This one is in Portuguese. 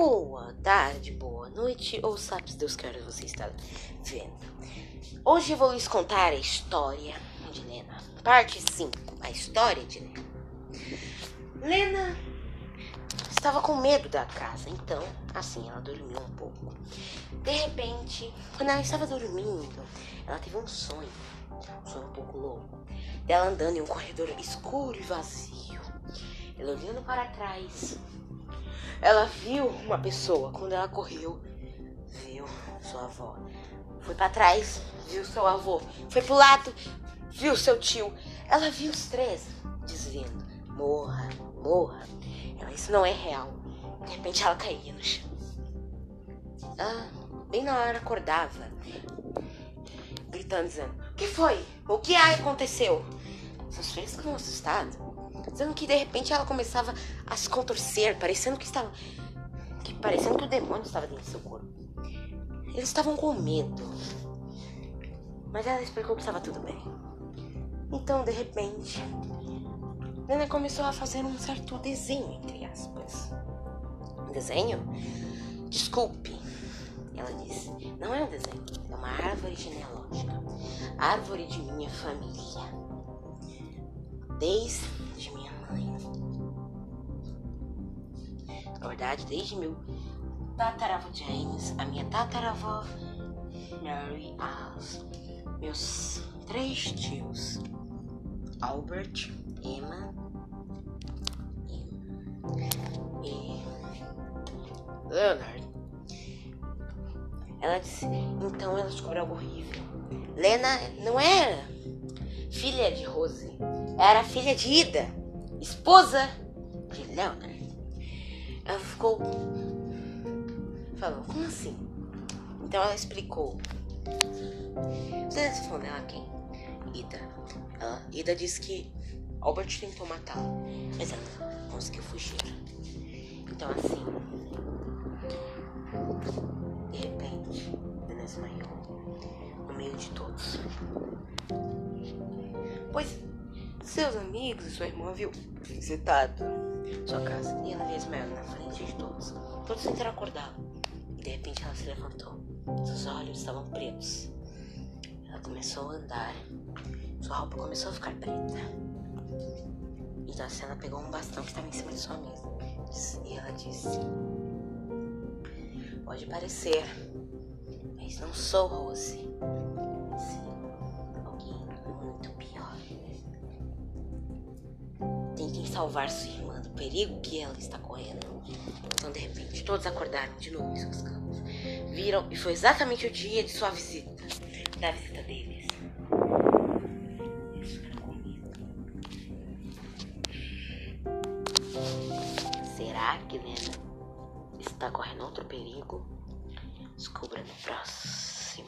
Boa tarde, boa noite, ou sabe se Deus quer você está vendo. Hoje vou lhes contar a história de Lena. Parte 5, a história de Lena. Lena estava com medo da casa, então, assim, ela dormiu um pouco. De repente, quando ela estava dormindo, ela teve um sonho, um sonho um pouco louco, dela andando em um corredor escuro e vazio. Ela olhando para trás, ela viu uma pessoa quando ela correu, viu sua avó. Foi para trás, viu seu avô. Foi pro lado, viu seu tio. Ela viu os três, dizendo: morra, morra. Ela, isso não é real. De repente ela caía no chão. Ela, bem na hora, acordava, gritando, dizendo: O que foi? O que aconteceu? Seus filhos estavam assustados dizendo que de repente ela começava a se contorcer, parecendo que estava. Que, parecendo que o demônio estava dentro do seu corpo. Eles estavam com medo. Mas ela explicou que estava tudo bem. Então, de repente, Nana começou a fazer um certo desenho, entre aspas. Um desenho? Desculpe. Ela disse: Não é um desenho, é uma árvore genealógica. Árvore de minha família. Desde minha mãe. Na verdade, desde meu tataravô James, a minha tataravó Mary Alice, meus três tios, Albert, Emma, e Leonard. Ela disse, então ela descobriu algo horrível. Lena não era filha de Rose, era filha de Ida, esposa de Leonard. Ela ficou. Falou, como assim? Então ela explicou. Você respondeu a quem? Ida. Ela, Ida disse que Albert tentou matá-la, mas ela conseguiu fugir. Então assim. De repente, ela desmaiou no meio de todos. Pois seus amigos e sua irmã viu visitado sua casa e ela viu Ismael na frente de todos. Todos tentaram acordá-la e de repente ela se levantou. Seus olhos estavam pretos. Ela começou a andar. Sua roupa começou a ficar preta. Então assim, ela pegou um bastão que estava em cima de sua mesa e ela disse: Pode parecer, mas não sou Rose. Salvar sua irmã do perigo que ela está correndo. Então, de repente, todos acordaram de novo em suas camas. Viram e foi exatamente o dia de sua visita, da visita deles. Será que Lena está correndo outro perigo? Descubra no próximo.